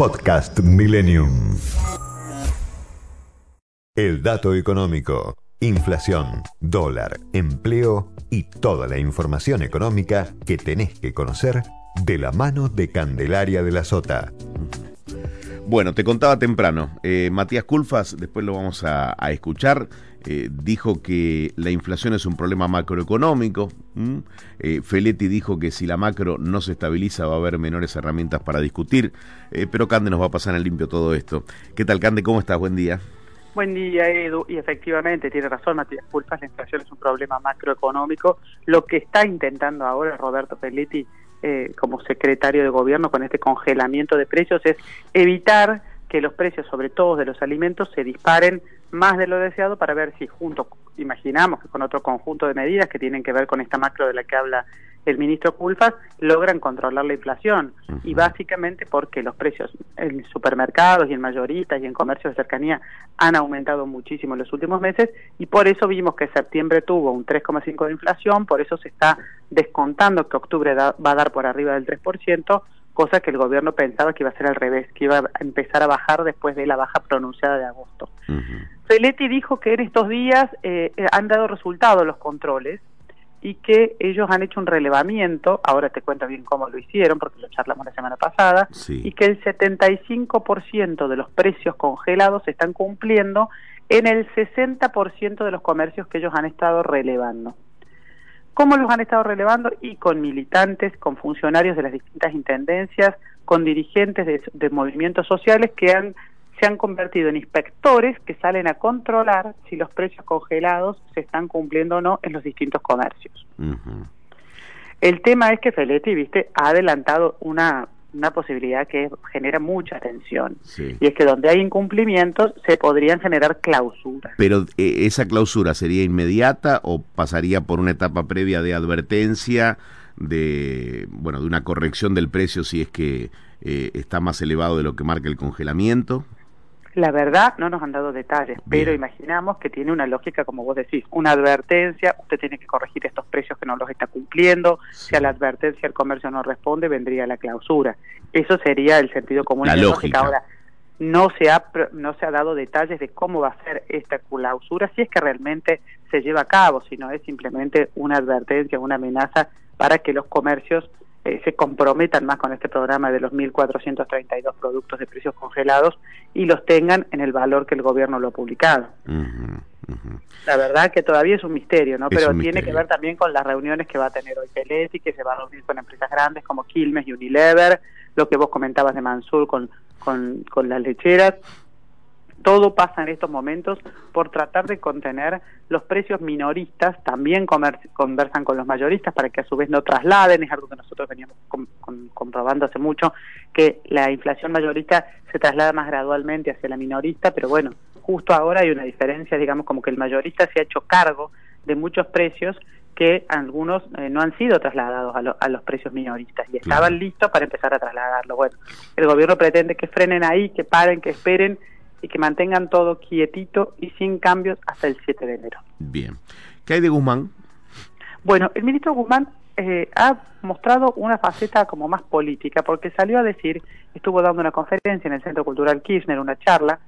Podcast Millennium. El dato económico, inflación, dólar, empleo y toda la información económica que tenés que conocer de la mano de Candelaria de la Sota. Bueno, te contaba temprano, eh, Matías Culfas, después lo vamos a, a escuchar, eh, dijo que la inflación es un problema macroeconómico. Eh, Feletti dijo que si la macro no se estabiliza va a haber menores herramientas para discutir. Eh, pero Cande nos va a pasar en limpio todo esto. ¿Qué tal, Cande? ¿Cómo estás? Buen día. Buen día, Edu. Y efectivamente, tiene razón Matías Culfas, la inflación es un problema macroeconómico. Lo que está intentando ahora Roberto Feletti eh, como secretario de gobierno con este congelamiento de precios es evitar que los precios, sobre todo de los alimentos, se disparen más de lo deseado para ver si junto, imaginamos que con otro conjunto de medidas que tienen que ver con esta macro de la que habla el ministro Culfas, logran controlar la inflación. Y básicamente porque los precios en supermercados y en mayoristas y en comercios de cercanía han aumentado muchísimo en los últimos meses y por eso vimos que septiembre tuvo un 3,5 de inflación, por eso se está descontando que octubre va a dar por arriba del 3%, cosa que el gobierno pensaba que iba a ser al revés, que iba a empezar a bajar después de la baja pronunciada de agosto. Feletti dijo que en estos días eh, han dado resultados los controles y que ellos han hecho un relevamiento, ahora te cuento bien cómo lo hicieron, porque lo charlamos la semana pasada, y que el 75% de los precios congelados se están cumpliendo en el 60% de los comercios que ellos han estado relevando. ¿Cómo los han estado relevando? Y con militantes, con funcionarios de las distintas intendencias, con dirigentes de, de movimientos sociales que han se han convertido en inspectores que salen a controlar si los precios congelados se están cumpliendo o no en los distintos comercios. El tema es que Feletti, viste, ha adelantado una, una posibilidad que genera mucha tensión. Y es que donde hay incumplimientos se podrían generar clausuras. Pero eh, esa clausura sería inmediata o pasaría por una etapa previa de advertencia de bueno de una corrección del precio si es que eh, está más elevado de lo que marca el congelamiento. La verdad, no nos han dado detalles, pero imaginamos que tiene una lógica, como vos decís, una advertencia, usted tiene que corregir estos precios que no los está cumpliendo, si a la advertencia el comercio no responde, vendría la clausura. Eso sería el sentido común. La lógica. Ahora, no se, ha, no se ha dado detalles de cómo va a ser esta clausura, si es que realmente se lleva a cabo, si no es simplemente una advertencia, una amenaza para que los comercios eh, se comprometan más con este programa de los 1.432 productos de precios congelados y los tengan en el valor que el gobierno lo ha publicado. La verdad que todavía es un misterio, ¿no? Pero tiene que ver también con las reuniones que va a tener hoy Peletti, que se va a reunir con empresas grandes como Quilmes y Unilever, lo que vos comentabas de Mansur con, con, con las lecheras todo pasa en estos momentos por tratar de contener los precios minoristas, también conversan con los mayoristas para que a su vez no trasladen, es algo que nosotros veníamos comprobando hace mucho, que la inflación mayorista se traslada más gradualmente hacia la minorista, pero bueno, justo ahora hay una diferencia, digamos como que el mayorista se ha hecho cargo de muchos precios que algunos eh, no han sido trasladados a, los precios minoristas y estaban listos para empezar a trasladarlo. Bueno, el gobierno pretende que frenen ahí, que paren, que esperen y que mantengan todo quietito y sin cambios hasta el 7 de enero. Bien. ¿Qué hay de Guzmán? Bueno, el ministro Guzmán eh, ha mostrado una faceta como más política, porque salió a decir, estuvo dando una conferencia en el Centro Cultural Kirchner, una charla,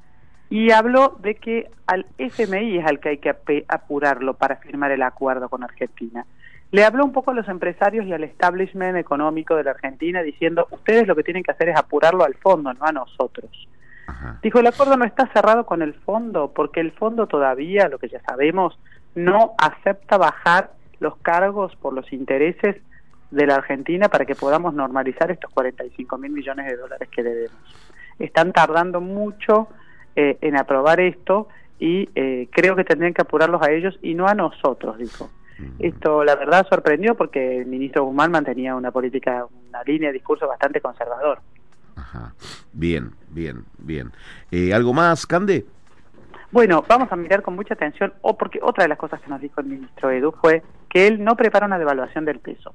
y habló de que al FMI es al que hay que apurarlo para firmar el acuerdo con Argentina. Le habló un poco a los empresarios y al establishment económico de la Argentina diciendo, ustedes lo que tienen que hacer es apurarlo al fondo, no a nosotros. Dijo, el acuerdo no está cerrado con el fondo, porque el fondo todavía, lo que ya sabemos, no acepta bajar los cargos por los intereses de la Argentina para que podamos normalizar estos 45 mil millones de dólares que debemos. Están tardando mucho eh, en aprobar esto y eh, creo que tendrían que apurarlos a ellos y no a nosotros, dijo. Esto, la verdad, sorprendió porque el ministro Guzmán mantenía una política, una línea de discurso bastante conservador. Ajá. Bien, bien, bien. Eh, ¿Algo más, Cande? Bueno, vamos a mirar con mucha atención, o porque otra de las cosas que nos dijo el ministro Edu fue que él no prepara una devaluación del peso.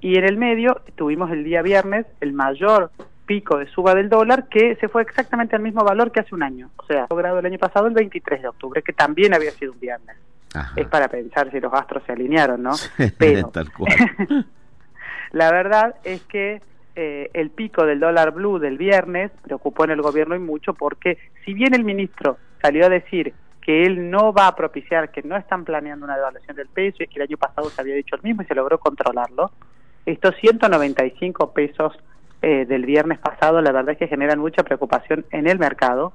Y en el medio tuvimos el día viernes el mayor pico de suba del dólar que se fue exactamente al mismo valor que hace un año. O sea, logrado el año pasado el 23 de octubre, que también había sido un viernes. Es para pensar si los astros se alinearon, ¿no? Pero Tal cual. la verdad es que eh, el pico del dólar blue del viernes preocupó en el gobierno y mucho porque si bien el ministro salió a decir que él no va a propiciar, que no están planeando una devaluación del peso y que el año pasado se había dicho el mismo y se logró controlarlo, estos 195 pesos eh, del viernes pasado, la verdad es que generan mucha preocupación en el mercado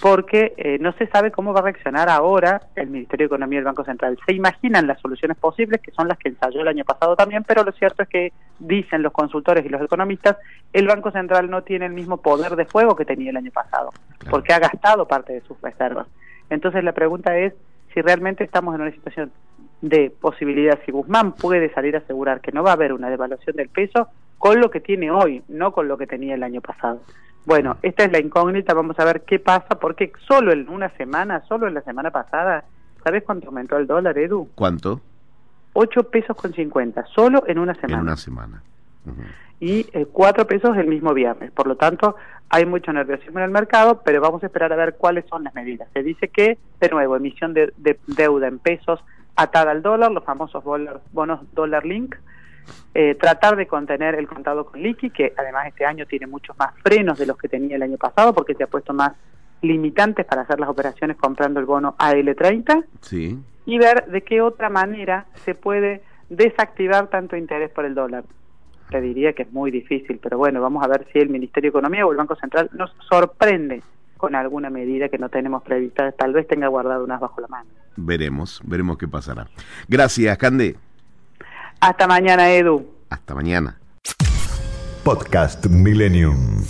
porque eh, no se sabe cómo va a reaccionar ahora el Ministerio de Economía y el Banco Central. Se imaginan las soluciones posibles, que son las que ensayó el año pasado también, pero lo cierto es que, dicen los consultores y los economistas, el Banco Central no tiene el mismo poder de fuego que tenía el año pasado, porque ha gastado parte de sus reservas. Entonces la pregunta es si realmente estamos en una situación de posibilidad, si Guzmán puede salir a asegurar que no va a haber una devaluación del peso con lo que tiene hoy, no con lo que tenía el año pasado. Bueno, esta es la incógnita, vamos a ver qué pasa, porque solo en una semana, solo en la semana pasada, ¿sabes cuánto aumentó el dólar, Edu? ¿Cuánto? 8 pesos con 50, solo en una semana. En una semana. Y eh, 4 pesos el mismo viernes. Por lo tanto, hay mucho nerviosismo en el mercado, pero vamos a esperar a ver cuáles son las medidas. Se dice que, de nuevo, emisión de deuda en pesos atada al dólar, los famosos bonos dólar link, eh, tratar de contener el contado con liqui, que además este año tiene muchos más frenos de los que tenía el año pasado, porque se ha puesto más limitantes para hacer las operaciones comprando el bono AL30, sí. Y ver de qué otra manera se puede desactivar tanto interés por el dólar. Te diría que es muy difícil, pero bueno, vamos a ver si el Ministerio de Economía o el Banco Central nos sorprende con alguna medida que no tenemos prevista, tal vez tenga guardado unas bajo la mano. Veremos, veremos qué pasará. Gracias, Cande. Hasta mañana, Edu. Hasta mañana. Podcast Millennium.